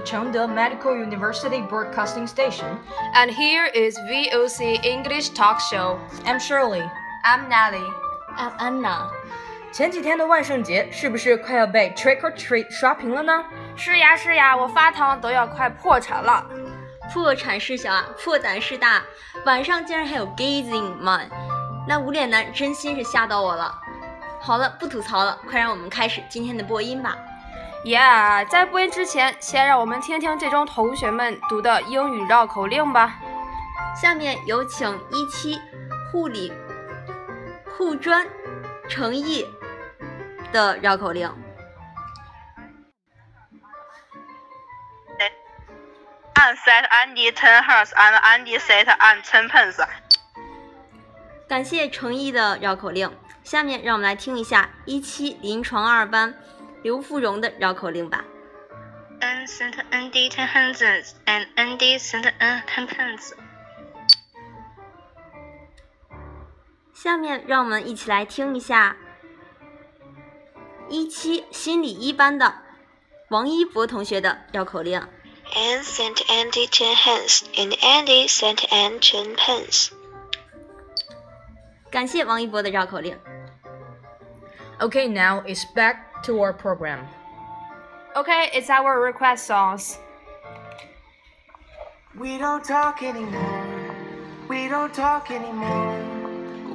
to Chengde Medical University Broadcasting Station. And here is VOC English Talk Show. I'm Shirley. I'm Nelly. I'm Anna. 前几天的万圣节是不是快要被 trick or treat 刷屏了呢？是呀是呀，我发糖都要快破产了。破产是小啊，破胆是大。晚上竟然还有 gazing man，那无脸男真心是吓到我了。好了，不吐槽了，快让我们开始今天的播音吧。Yeah，在播音之前，先让我们听听这周同学们读的英语绕口令吧。下面有请一期护理护专诚意的绕口令。Anne sat Andy ten hearts and Andy set and ten pence. 感谢诚意的绕口令。下面让我们来听一下一期临床二班刘芙蓉的绕口令吧。Anne sent Andy ten hands and Andy sent Anne ten pants。下面让我们一起来听一下一期心理一班的王一博同学的绕口令。Anne sent Andy ten hands and Andy sent Anne ten pants。感谢王一博的绕口令。Okay, now it's back to our program. Okay, it's our request songs. We don't talk anymore. We don't talk anymore.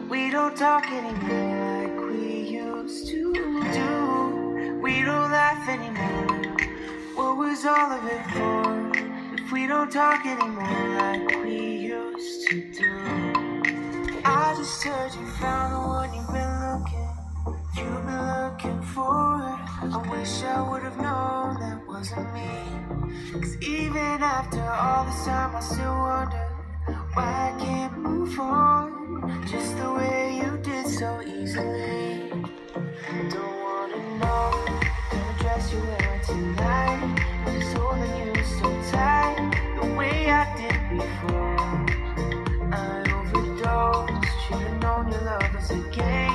We don't talk anymore like we used to do. We don't laugh anymore. What was all of it for? If we don't talk anymore like we used to do. I just heard you found the one you've been looking. You've been looking for it. I wish I would have known that wasn't me. Cause even after all this time, I still wonder why I can't move on just the way you did so easily. Don't wanna know the dress you're wearing tonight. Just holding you so tight, the way I did before. I overdosed, should've known your love was a game.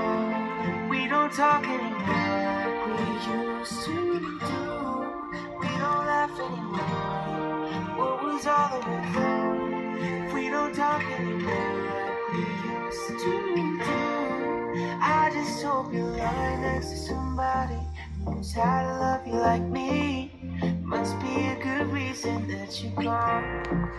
Don't talk anymore like we used to do. We don't laugh anymore. What was all of it for? We don't talk anymore like we used to do. I just hope you're lying next to somebody who knows how to love you like me. Must be a good reason that you're gone.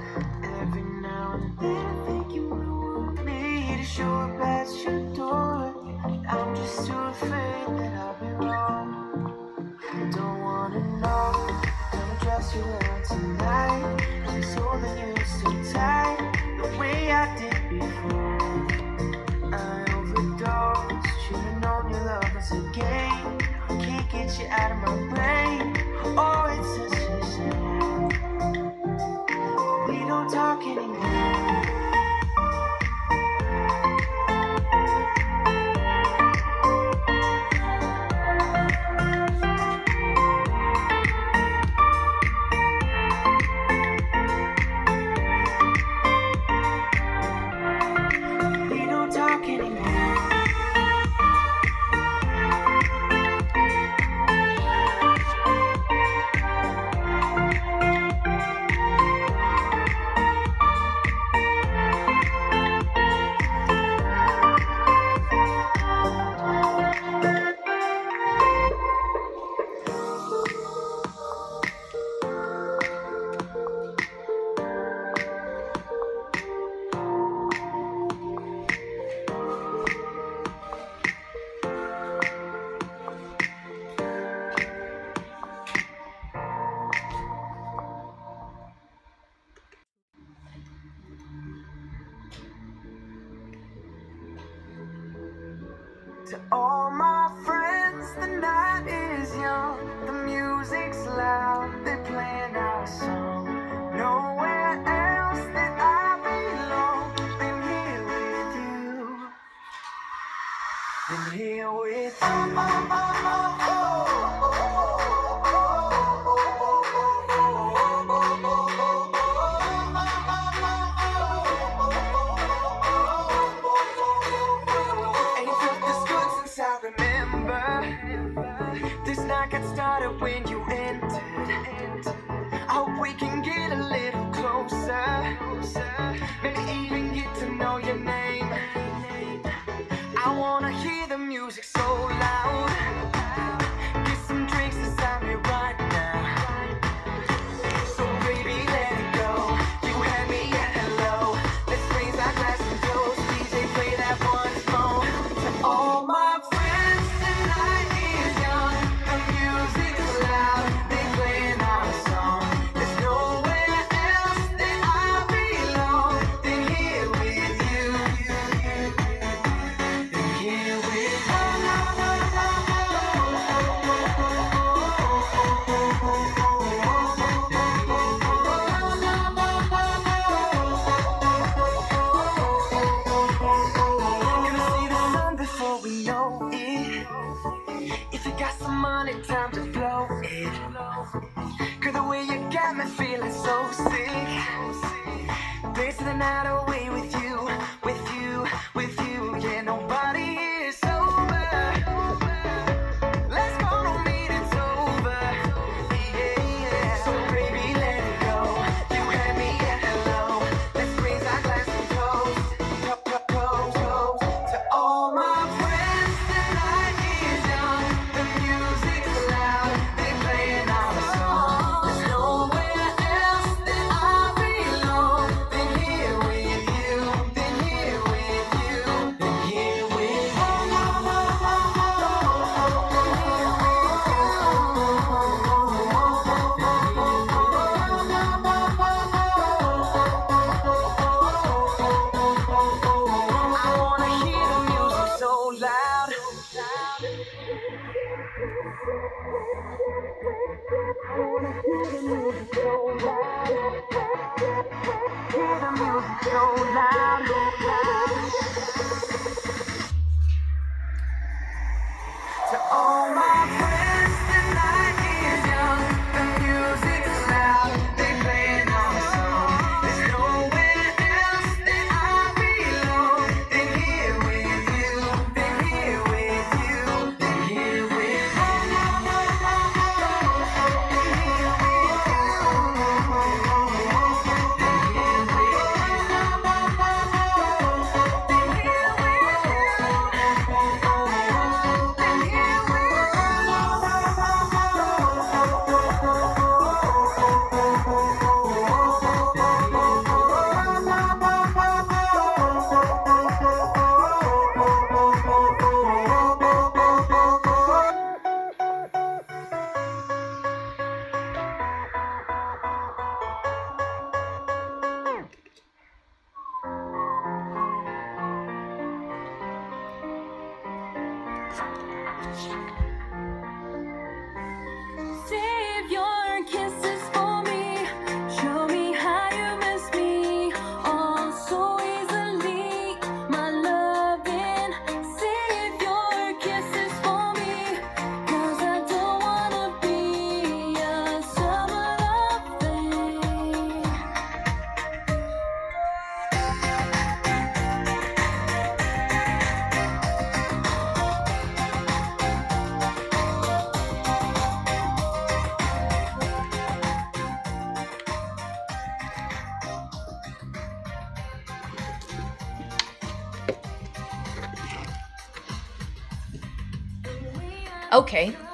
Every now and then I think you would want me to show up at your door. I'm just too afraid that I'll be wrong. Don't wanna know the dress you're wearing tonight. Just holding you so tight, the way I did before. I overdosed, should've your love was a game. I can't get you out of my brain. Oh, it's such a shame. We don't talk anymore.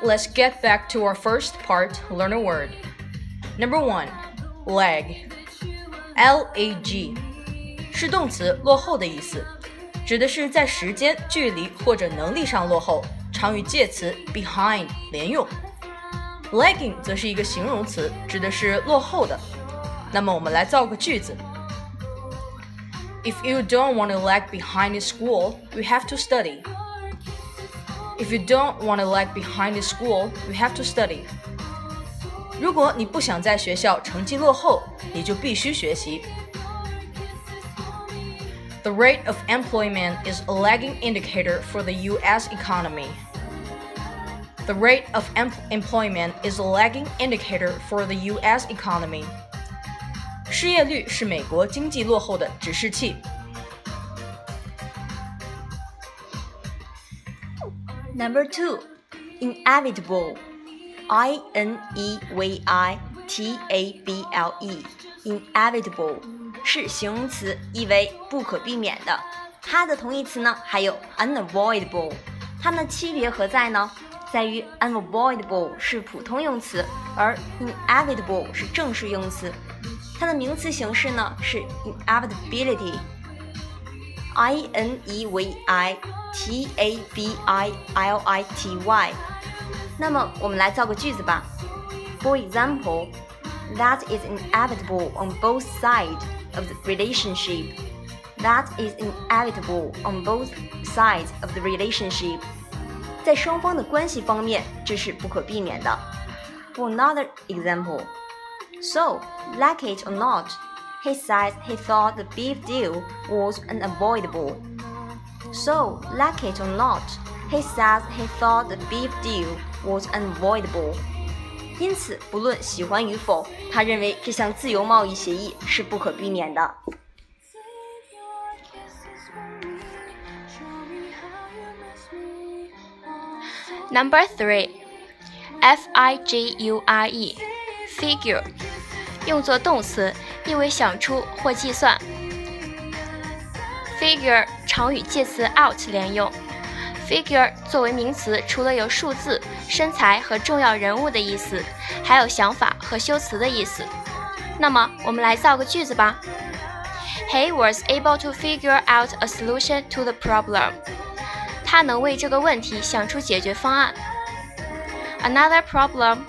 let's get back to our first part, learn a word. Number one, lag. L A G 是动词，落后的意思，指的是在时间、距离或者能力上落后，常与介词 behind 连用。Lagging 则是一个形容词，指的是落后的。那么我们来造个句子。If you don't want to lag behind in school, you have to study. If you don't want to lag behind in school, you have to study. 如果你不想在学校成绩落后，你就必须学习。The rate of employment is a lagging indicator for the U.S. economy. The rate of em- employment is a lagging indicator for the U.S. economy. 失业率是美国经济落后的指示器。 Number two, inevitable. I N E V I T A B L E. Inevitable 是形容词，意为不可避免的。它的同义词呢还有 unavoidable。它们的区别何在呢？在于 unavoidable 是普通用词，而 inevitable 是正式用词。它的名词形式呢是 inevitability。 I N E V I T A B I L I T Y。那么我们来造个句子吧。For example, that is inevitable on both sides of the relationship. That is inevitable on both sides of the relationship. 在双方的关系方面，这是不可避免的。For another example, so like it or not, he said he thought the beef deal was unavoidable. So, like it or not, he says he thought the beef deal was unavoidable. 因此，不论喜欢与否，他认为这项自由贸易协议是不可避免的。 Number three, f i g u r e, figure， 用作动词，意为想出或计算。figure 常与介词 out 连用。figure 作为名词，除了有数字、身材和重要人物的意思，还有想法和修辞的意思。那么，我们来造个句子吧。He was able to figure out a solution to the problem. 他能为这个问题想出解决方案。Another problem.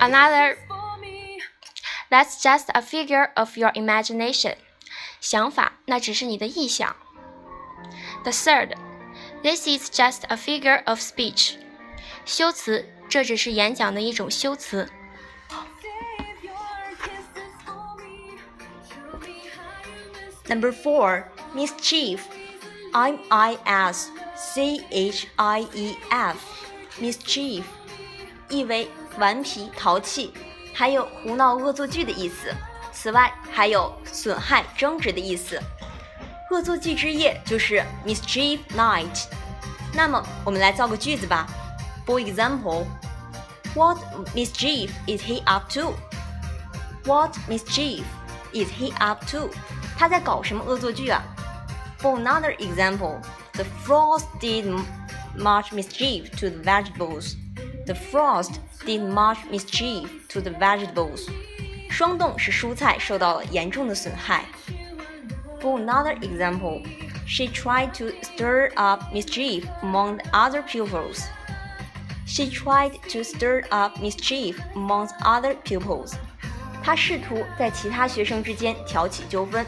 Another. That's just a figure of your imagination. 想法那只是你的臆想。The third. This is just a figure of speech. 修辞，这只是演讲的一种修辞。 Number four, mischief. M I S C H I E F. Mischief，意为顽皮、淘气， 还有胡闹、恶作剧的意思。此外，还有损害、争执的意思。恶作剧之夜就是 mischief night。那么，我们来造个句子吧。For example, what mischief is he up to? What mischief is he up to? 他在搞什么恶作剧啊？For another example, the frost did much mischief to the vegetables. The frost did much mischief to the vegetables. 霜冻使蔬菜受到了严重的损害。For another example, she tried to stir up mischief among the other pupils. She tried to stir up mischief among other pupils. 她试图在其他学生之间挑起纠纷。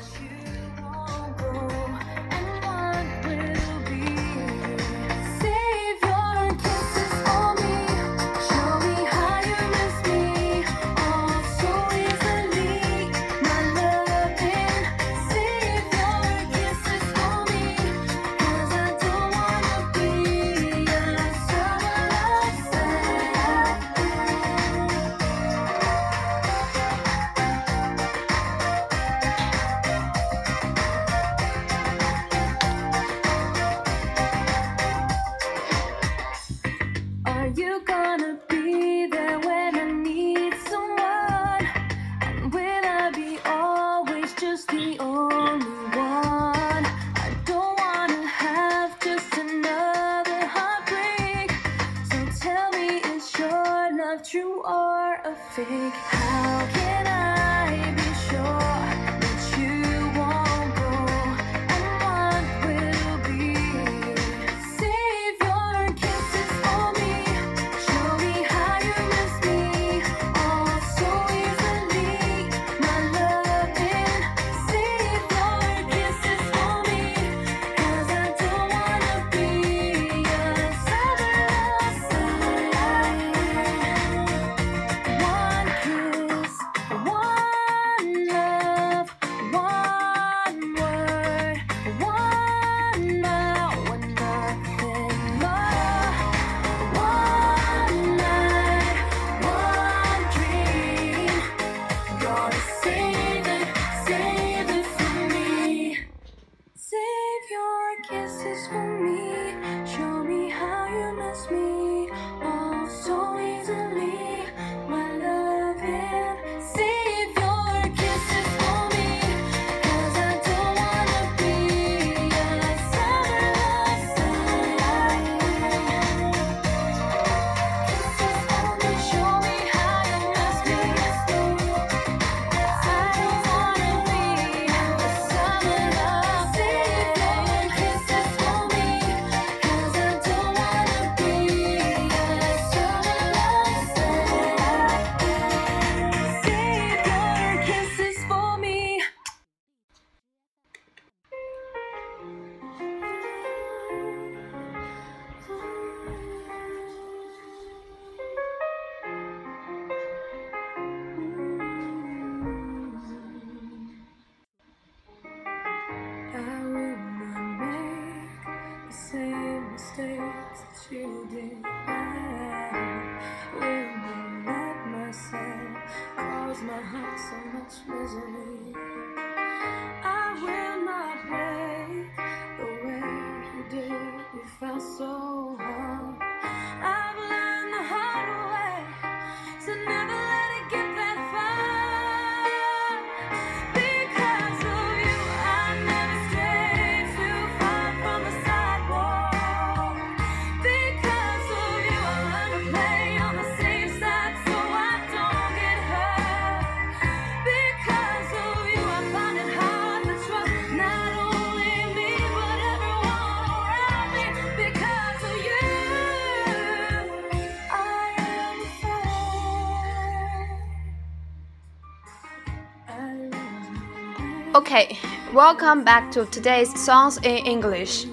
Okay, welcome back to today's songs in English.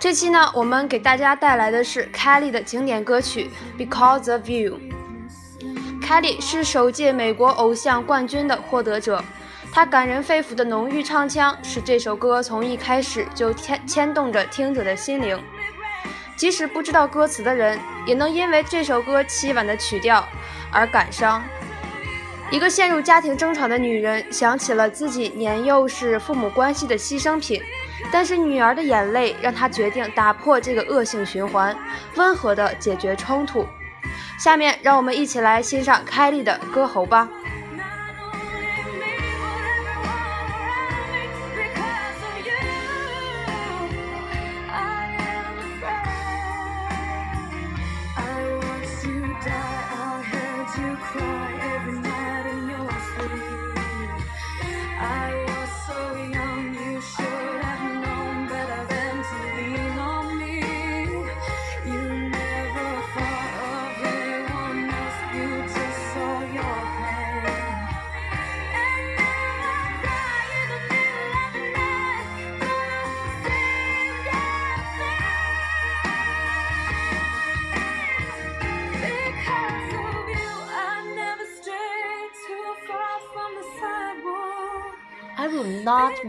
这期呢，我们给大家带来的是 Kelly 的经典歌曲《Because of You》。Kelly 是首届美国偶像冠军的获得者，她感人肺腑的浓郁唱腔使这首歌从一开始就牵牵动着听者的心灵。即使不知道歌词的人，也能因为这首歌凄婉的曲调而感伤。一个陷入家庭争吵的女人想起了自己年幼时父母关系的牺牲品，但是女儿的眼泪让她决定打破这个恶性循环，温和地解决冲突。下面让我们一起来欣赏凯莉的歌喉吧。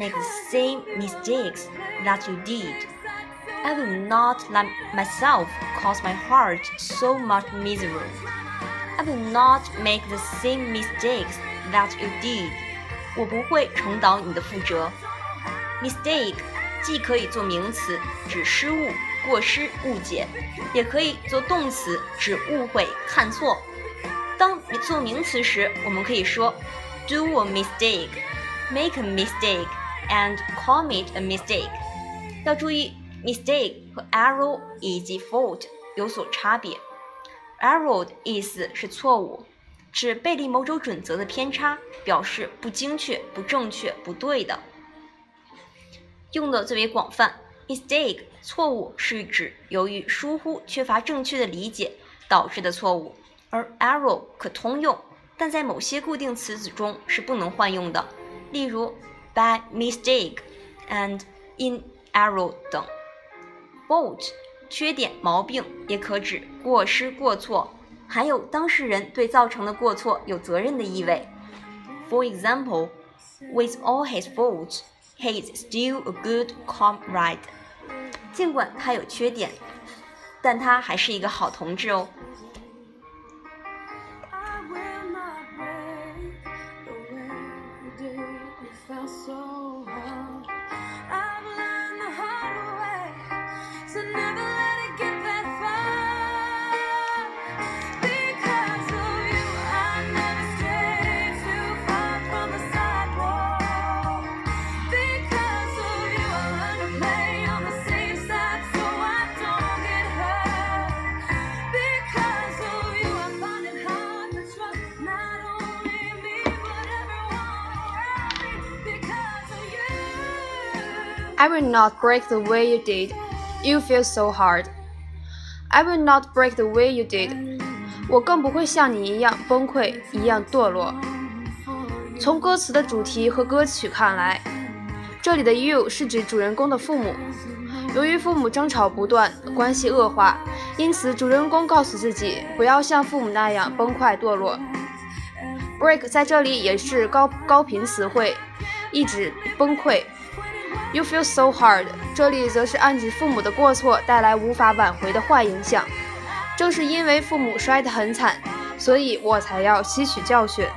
make the same mistakes that you did. I will not let myself cause my heart so much misery. I will not make the same mistakes that you did. 我不会重蹈你的覆辙。Mistake 既可以做名词，指失误、过失、误解，也可以做动词，指误会、看错。当做名词时，我们可以说 do a mistake。make a mistake And commit a mistake。要注意，mistake 和 error 以及 fault 有所差别。error 的意思是错误，指背离某种准则的偏差，表示不精确、不正确、不对的。用的最为广泛，mistake 错误是指由于疏忽、缺乏正确的理解导致的错误，而 error 可通用，但在某些固定词组中是不能换用的。例如 by mistake and in error 等。fault 缺点、毛病也可指过失、过错，含有当事人对造成的过错有责任的意味。For example, with all his faults, he is still a good comrade. 尽管他有缺点，但他还是一个好同志哦。 I will not break the way you did. You feel so hard. I will not break the way you did. 我更不会像你一样崩溃，一样堕落。从歌词的主题和歌曲看来，这里的 you 是指主人公的父母。由于父母争吵不断，关系恶化，因此主人公告诉自己不要像父母那样崩溃堕落。break 在这里也是高高频词汇，意指崩溃。you feel so hard 这里则是暗指父母的过错带来无法挽回的坏影响。正是因为父母摔得很惨所以我才要吸取教训。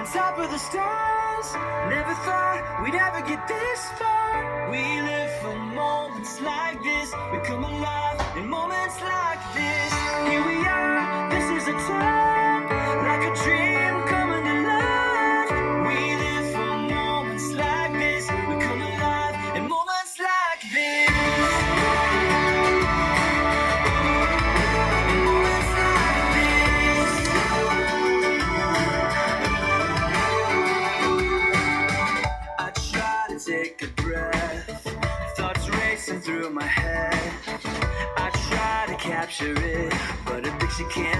on top of the stars. Never thought we'd ever get this far. We live for moments like this. We come alive in moments like this. Here we are, this is a time like a dream. picture it, but a picture can't.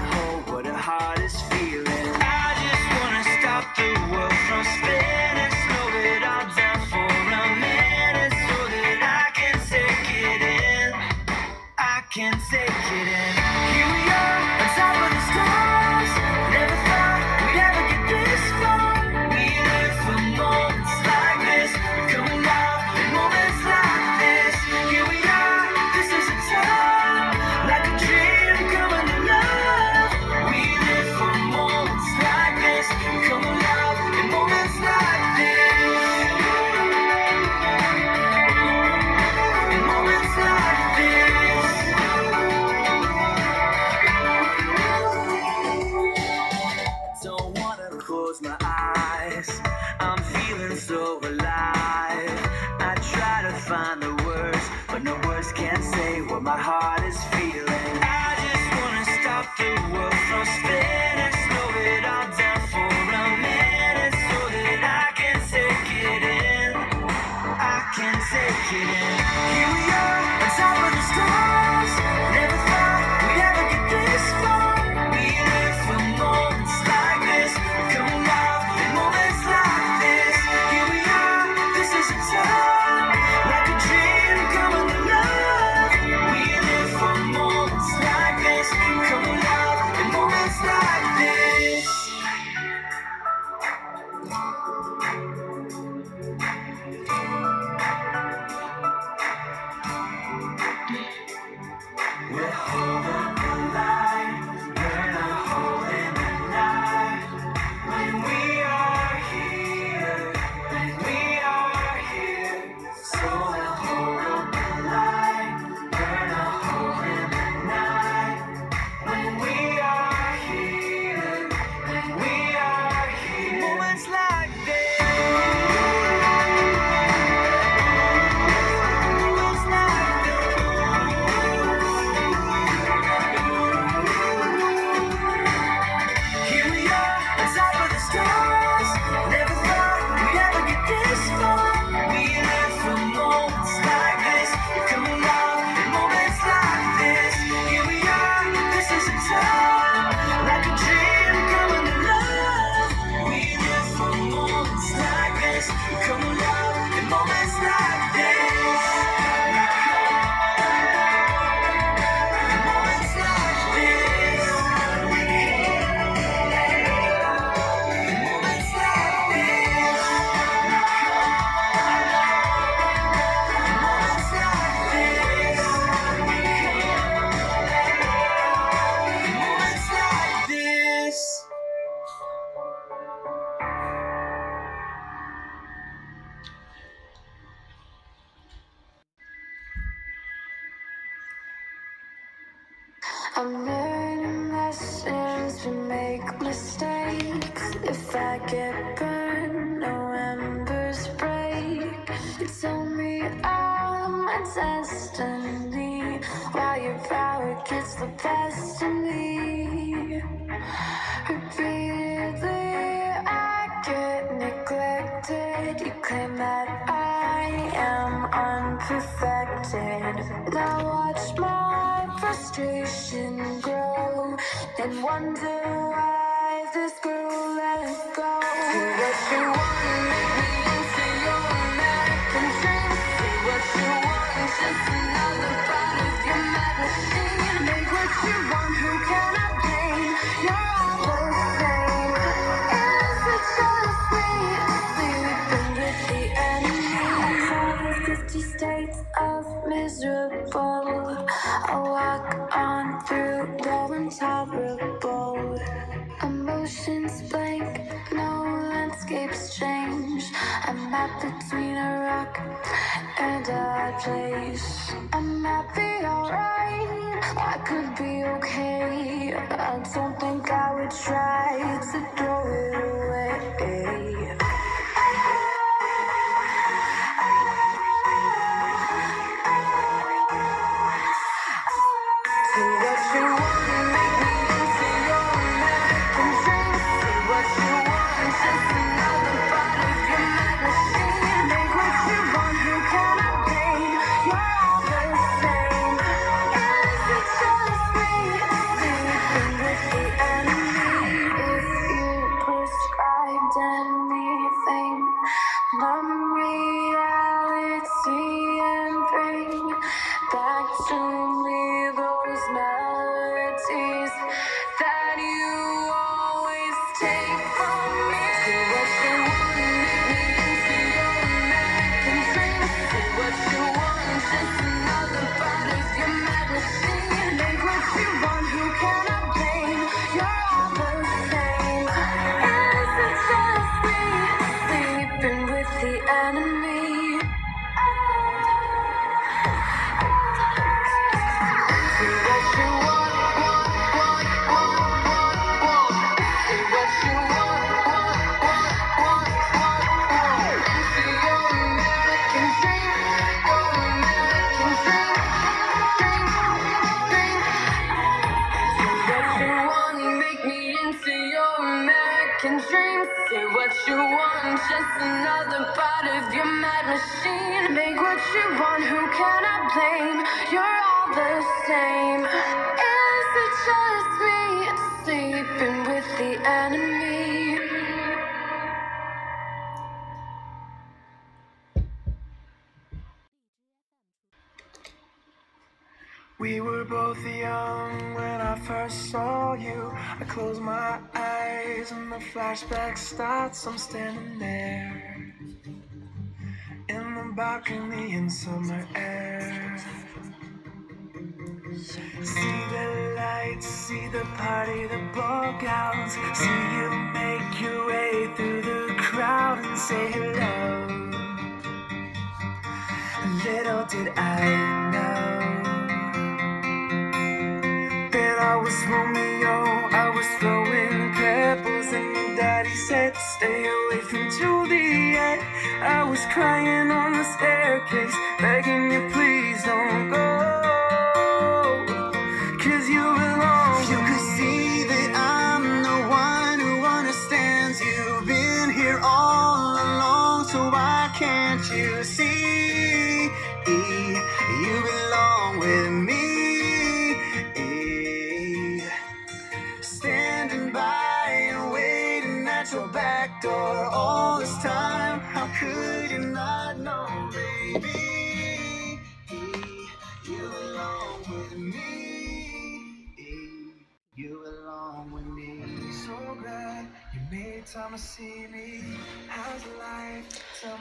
flashback starts, I'm standing there in the balcony in summer air. See the lights, see the party, the ball gowns. See you make your way through the crowd and say hello. Little did I know that I was Romeo. stay away from Juliet. I was crying on the staircase, begging you. Please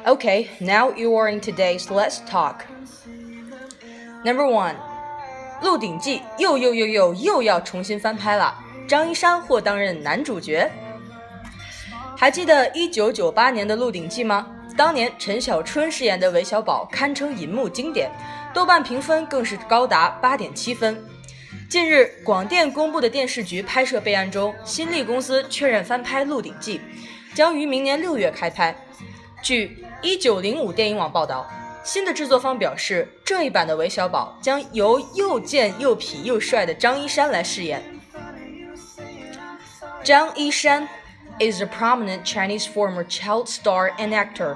Okay, now you are in today's. Let's talk. Number one,《鹿鼎记》又又又又又要重新翻拍了，张一山或担任男主角。还记得一九九八年的《鹿鼎记》吗？当年陈小春饰演的韦小宝堪称银幕经典，豆瓣评分更是高达八点七分。近日，广电公布的电视剧拍摄备案中，新力公司确认翻拍《鹿鼎记》，将于明年六月开拍。据一九零五电影网报道，新的制作方表示，这一版的韦小宝将由又贱又痞又帅的张一山来饰演。张一山 is a prominent Chinese former child star and actor.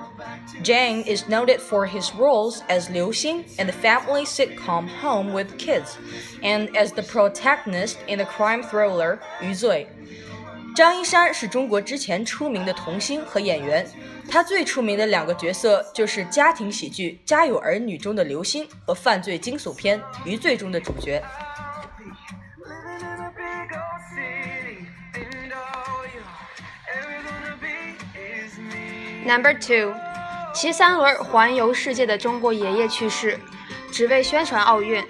Zhang is noted for his roles as Liu Xing in the family sitcom Home with Kids, and as the protagonist in the crime thriller 余罪。张一山是中国之前出名的童星和演员，他最出名的两个角色就是家庭喜剧《家有儿女》中的刘星和犯罪惊悚片《余罪》中的主角。 Number two，骑三轮环游世界的中国爷爷去世，只为宣传奥运。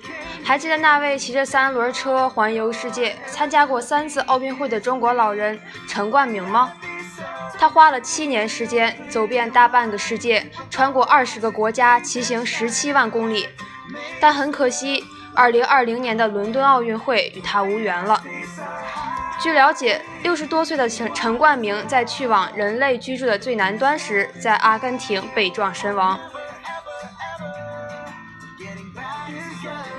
还记得那位骑着三轮车环游世界、参加过三次奥运会的中国老人陈冠明吗？他花了七年时间走遍大半个世界，穿过二十个国家，骑行十七万公里。但很可惜，二零二零年的伦敦奥运会与他无缘了。据了解，六十多岁的陈陈冠明在去往人类居住的最南端时，在阿根廷被撞身亡。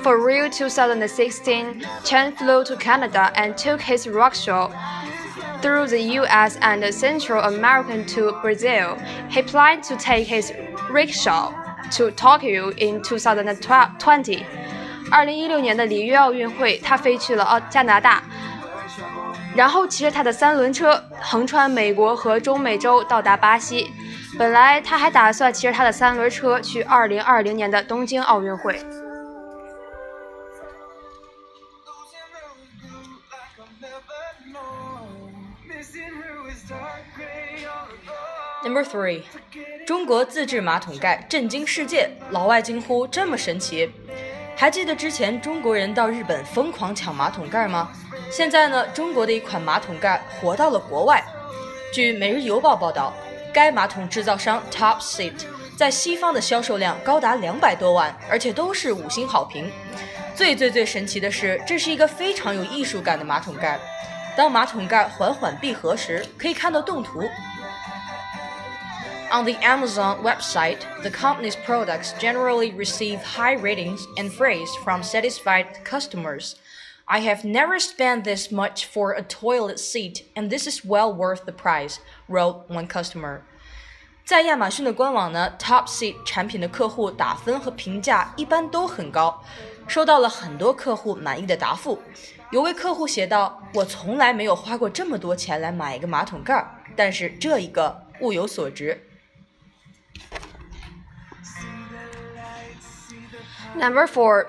For Rio 2016, Chen flew to Canada and took his rickshaw through the U.S. and Central America to Brazil. He planned to take his rickshaw to Tokyo in 2020. 二零一六年的里约奥运会，他飞去了澳加拿大，然后骑着他的三轮车横穿美国和中美洲到达巴西。本来他还打算骑着他的三轮车去二零二零年的东京奥运会。Number three，中国自制马桶盖震惊世界，老外惊呼这么神奇。还记得之前中国人到日本疯狂抢马桶盖吗？现在呢，中国的一款马桶盖火到了国外。据《每日邮报》报道，该马桶制造商 Top Seat 在西方的销售量高达两百多万，而且都是五星好评。最最最神奇的是，这是一个非常有艺术感的马桶盖。当马桶盖缓缓闭合时，可以看到动图。On the Amazon website, the company's products generally receive high ratings and praise from satisfied customers. I have never spent this much for a toilet seat, and this is well worth the price, wrote one customer. 在亚马逊的官网呢，Top Seat 产品的客户打分和评价一般都很高，收到了很多客户满意的答复。有位客户写道：“我从来没有花过这么多钱来买一个马桶盖儿，但是这一个物有所值。” Number four，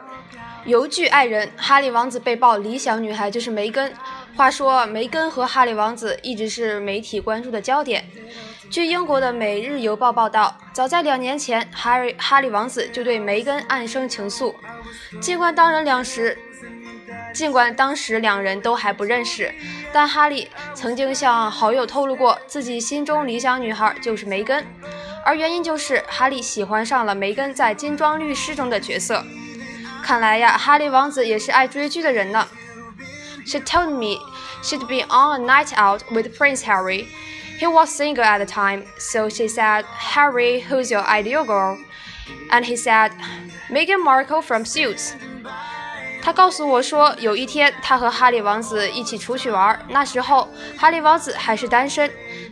邮剧爱人哈利王子被曝理想女孩就是梅根。话说，梅根和哈利王子一直是媒体关注的焦点。据英国的《每日邮报》报道，早在两年前，哈利哈利王子就对梅根暗生情愫。尽管当人两时，尽管当时两人都还不认识，但哈利曾经向好友透露过自己心中理想女孩就是梅根，而原因就是哈利喜欢上了梅根在《金装律师》中的角色。看来呀，哈利王子也是爱追剧的人呢。She told me she'd been on a night out with Prince Harry. He was single at the time, so she said, Harry, who's your ideal girl? And he said, Meghan Markle from Suits. 他告诉我说，有一天他和哈利王子一起出去玩，那时候哈利王子还是单身，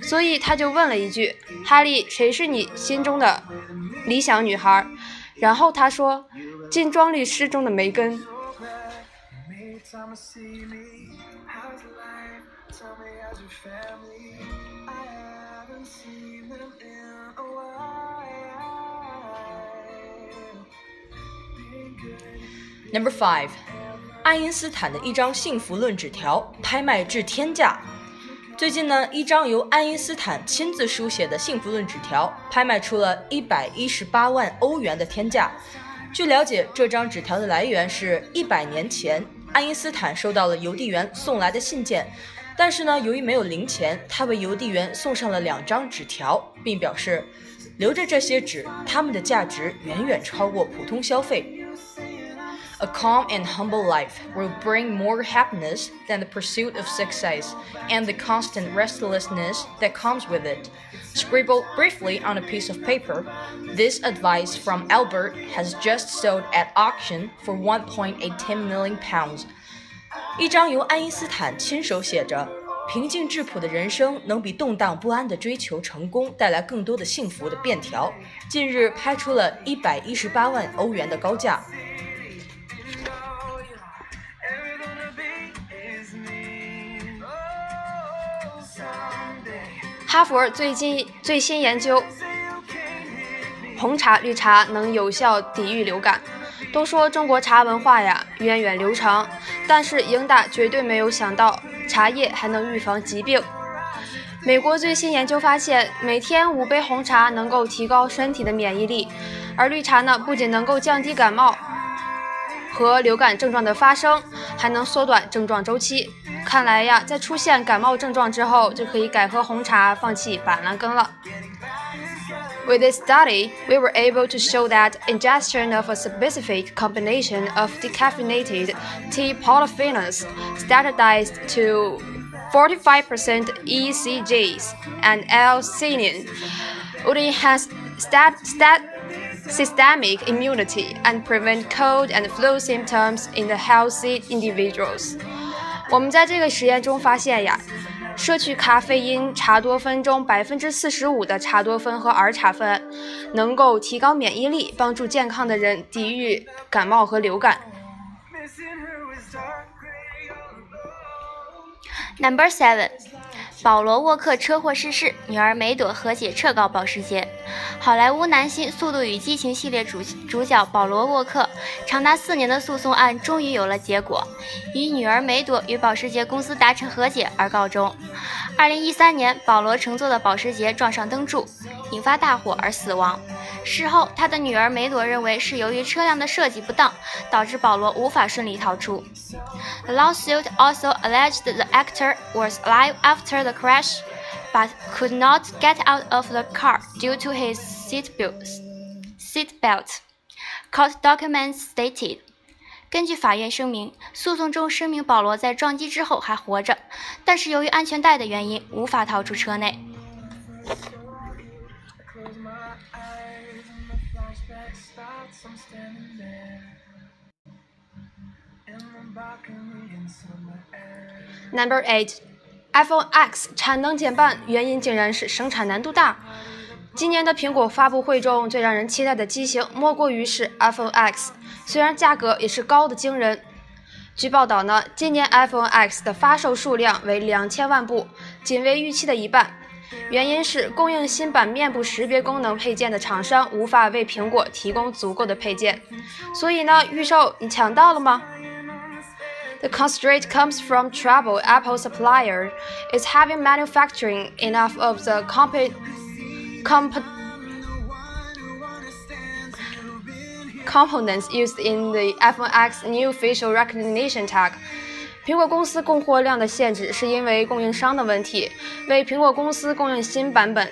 所以他就问了一句，哈利，谁是你心中的理想女孩？然后他说，金装律师中的梅根。number five，爱因斯坦的一张幸福论纸条，拍卖至天价。最近呢，一张由爱因斯坦亲自书写的幸福论纸条拍卖出了一百一十八万欧元的天价。据了解，这张纸条的来源是一百年前爱因斯坦收到了邮递员送来的信件，但是呢，由于没有零钱，他为邮递员送上了两张纸条，并表示留着这些纸，它们的价值远远超过普通消费。A calm and humble life will bring more happiness than the pursuit of success and the constant restlessness that comes with it. Scribble briefly on a piece of paper. This advice from Albert has just sold at auction for 1.18 million pounds. 一张由爱因斯坦亲手写着。平静质朴的人生能比动荡不安的追求成功带来更多的幸福的便条，近日拍出了一百一十八万欧元的高价。 哈佛最近最新研究，红茶、绿茶能有效抵御流感。都说中国茶文化呀源远流长，但是英大绝对没有想到茶叶还能预防疾病。美国最新研究发现，每天五杯红茶能够提高身体的免疫力，而绿茶呢，不仅能够降低感冒和流感症状的发生，还能缩短症状周期。看来呀，在出现感冒症状之后，就可以改喝红茶，放弃板蓝根了。With this study, we were able to show that ingestion of a specific combination of decaffeinated tea polyphenols standardized to 45% EGCG and L-theanine would enhance stat, stat systemic immunity and prevent cold and flu symptoms in the healthy individuals. 我们在这个实验中发现呀，摄取咖啡因茶多酚中百分之四十五的茶多酚和儿茶酚，能够提高免疫力，帮助健康的人抵御感冒和流感。Number seven，保罗沃克车祸逝世，女儿梅朵和解撤告保时捷。好莱坞男星《速度与激情》系列主主角保罗沃克，长达四年的诉讼案终于有了结果，以女儿梅朵与保时捷公司达成和解而告终。二零一三年，保罗乘坐的保时捷撞上灯柱，引发大火而死亡。事后，他的女儿梅朵认为是由于车辆的设计不当，导致保罗无法顺利逃出。The lawsuit also alleged the actor was alive after the crash, but could not get out of the car due to his seatbelt. Seatbelt. Court documents stated. 根据法院声明，诉讼中声明保罗在撞击之后还活着，但是由于安全带的原因，无法逃出车内。Number eight, iPhone X 产能减半，原因竟然是生产难度大。今年的苹果发布会中最让人期待的机型，莫过于是 iPhone X，虽然价格也是高的惊人。据报道呢，今年 iPhone X 的发售数量为两千万部，仅为预期的一半。原因是供应新版面部识别功能配件的厂商无法为苹果提供足够的配件，所以呢，预售你抢到了吗 ？The constraint comes from trouble Apple supplier is having manufacturing enough of the comp comp components used in the iPhone X new facial recognition tag. 苹果公司供货量的限制是因为供应商的问题。为苹果公司供应新版本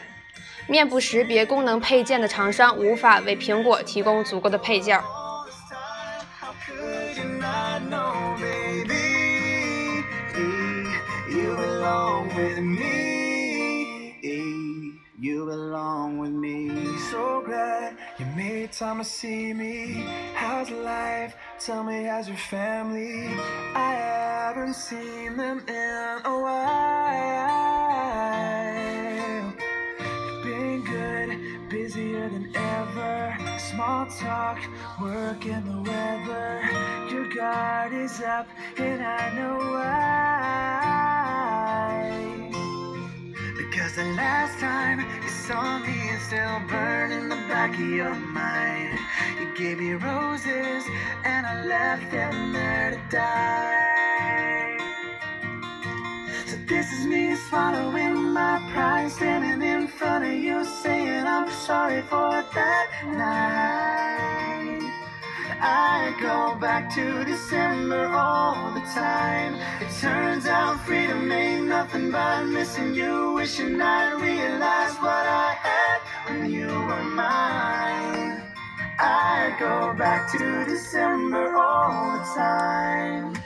面部识别功能配件的厂商无法为苹果提供足够的配件。 Time to see me. How's life? Tell me, how's your family? I haven't seen them in a while. Been good, busier than ever. Small talk, work and the weather. Your guard is up, and I know why. Because the last time you saw me, it's still burning in the back of your mind. You gave me roses, and I left them there to die. So this is me swallowing my pride, standing in of you, saying I'm sorry for that night. I go back to December all the time. It turns out freedom ain't nothing but missing you, wishing I'd realized what I had when you were mine. I go back to December all the time.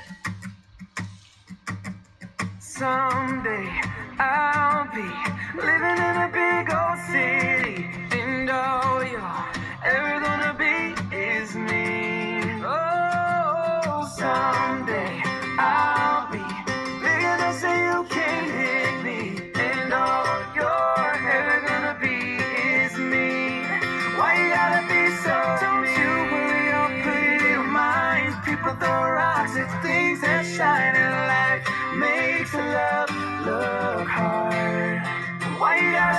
Someday I'll be living in a big old city, and all you're ever gonna be is me. Oh, someday I'll be big enough so you can't hit me, and all you're ever gonna be is me. Why you gotta be so Don't you worry, I'll put it in mind. People throw rocks at things that shine, and life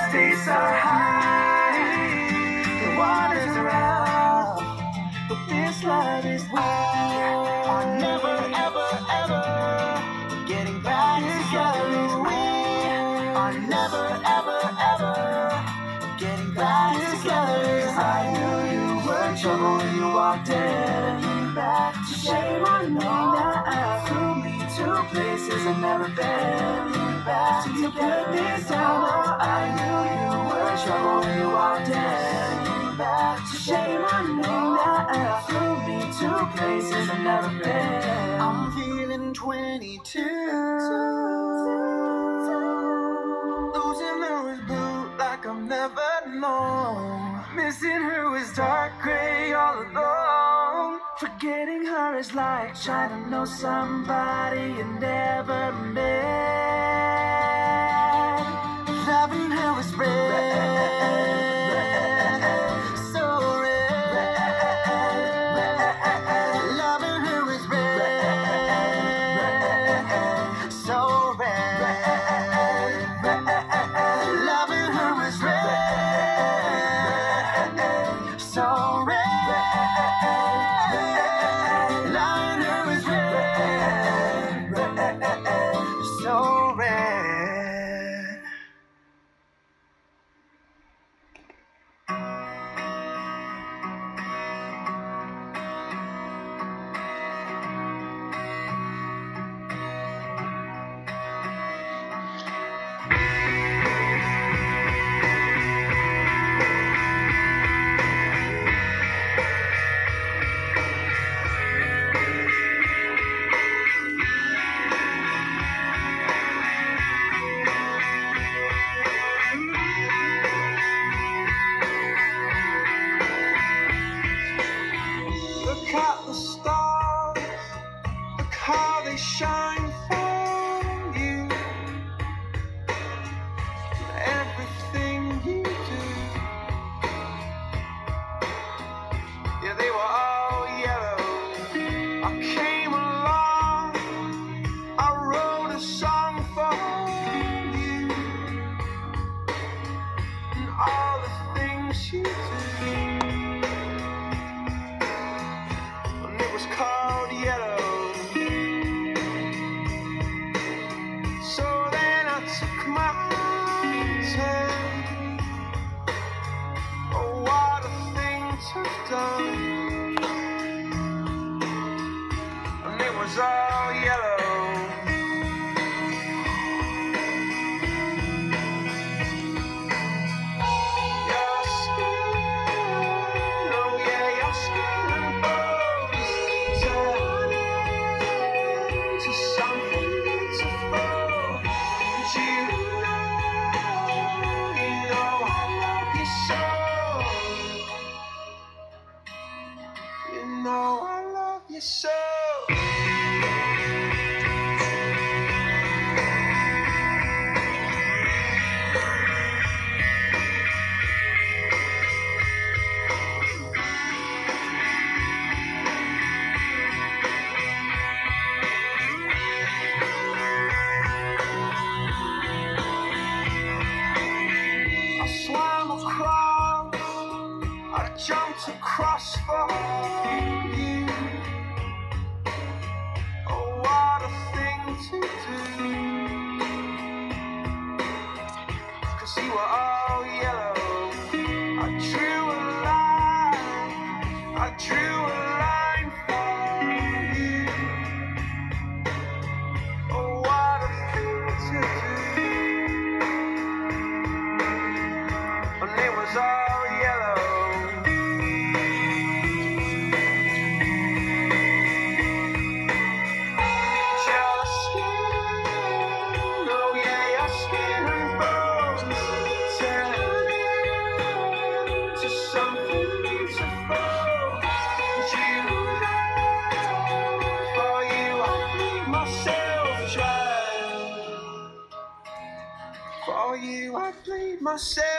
Why you gotta stay so high? The water's rough, but this love is hard. I'm never, ever, ever getting back together. We are never, ever, ever getting back together. I knew you were trouble when you walked in. Back to shame on me now. Flew me to places I've never been. Back to put this. Oh, I knew you were trouble when you walked in. Back to shame on me now. Flew me to places I've never been. I'm feeling 22. Losing her was blue like I've never known. Missing her was dark gray all alone. Forgetting her is like trying to know somebody you never met. Loving her was red, was called myself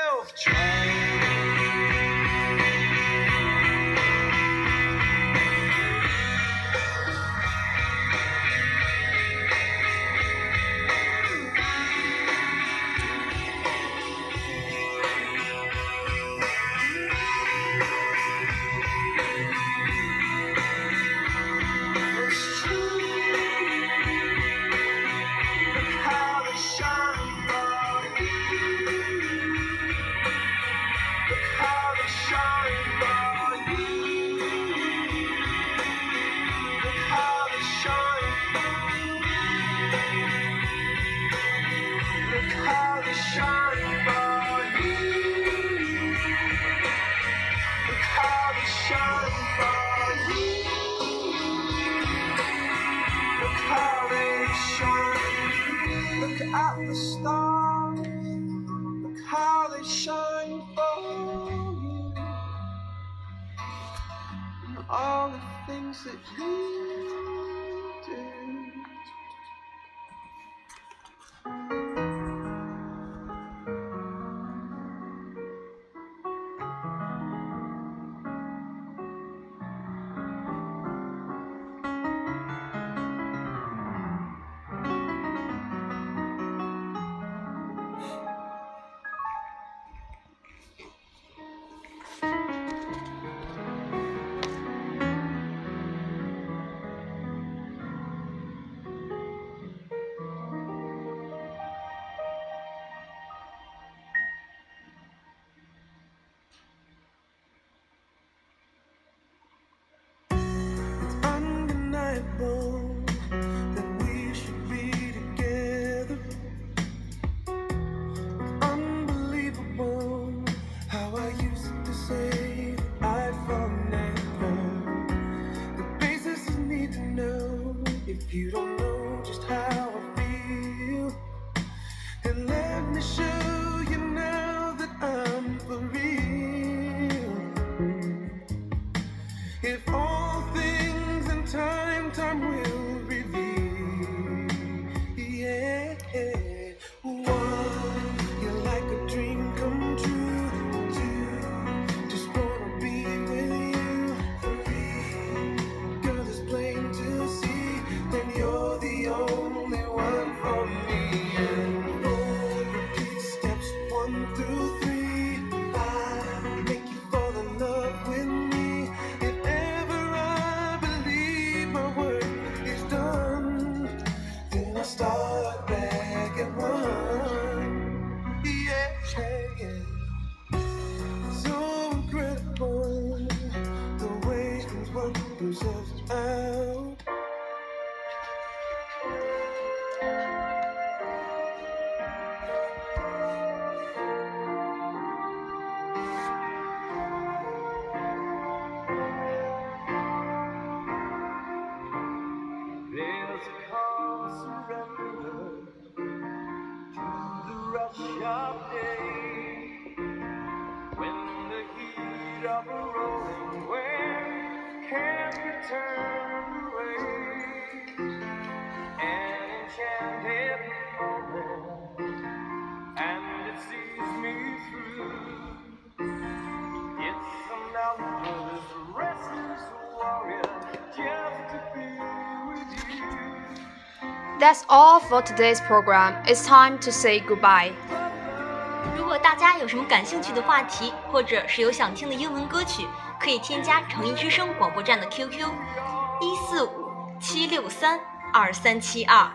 of day. When the heat of a rolling wave can't away. An enchanted moment, and it sees me through. It's restless warrior just to be with you. That's all for today's program. It's time to say goodbye. 大家有什么感兴趣的话题，或者是有想听的英文歌曲，可以添加诚意之声广播站的 QQ 一四五七六三二三七二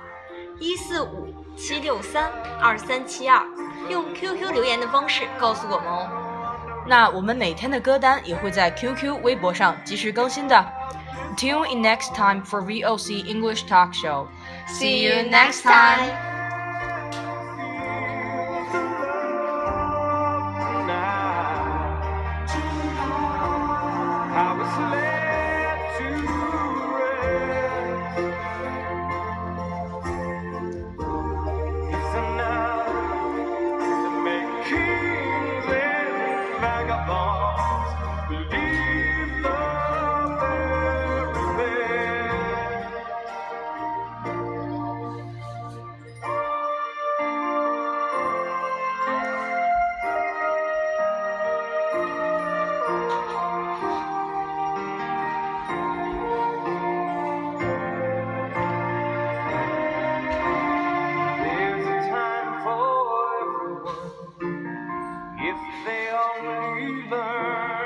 一四五七六三二三七二，用 QQ 留言的方式告诉我们哦。那我们每天的歌单也会在 QQ、微博上及时更新的。Tune in next time for VOC English Talk Show. See you next time. They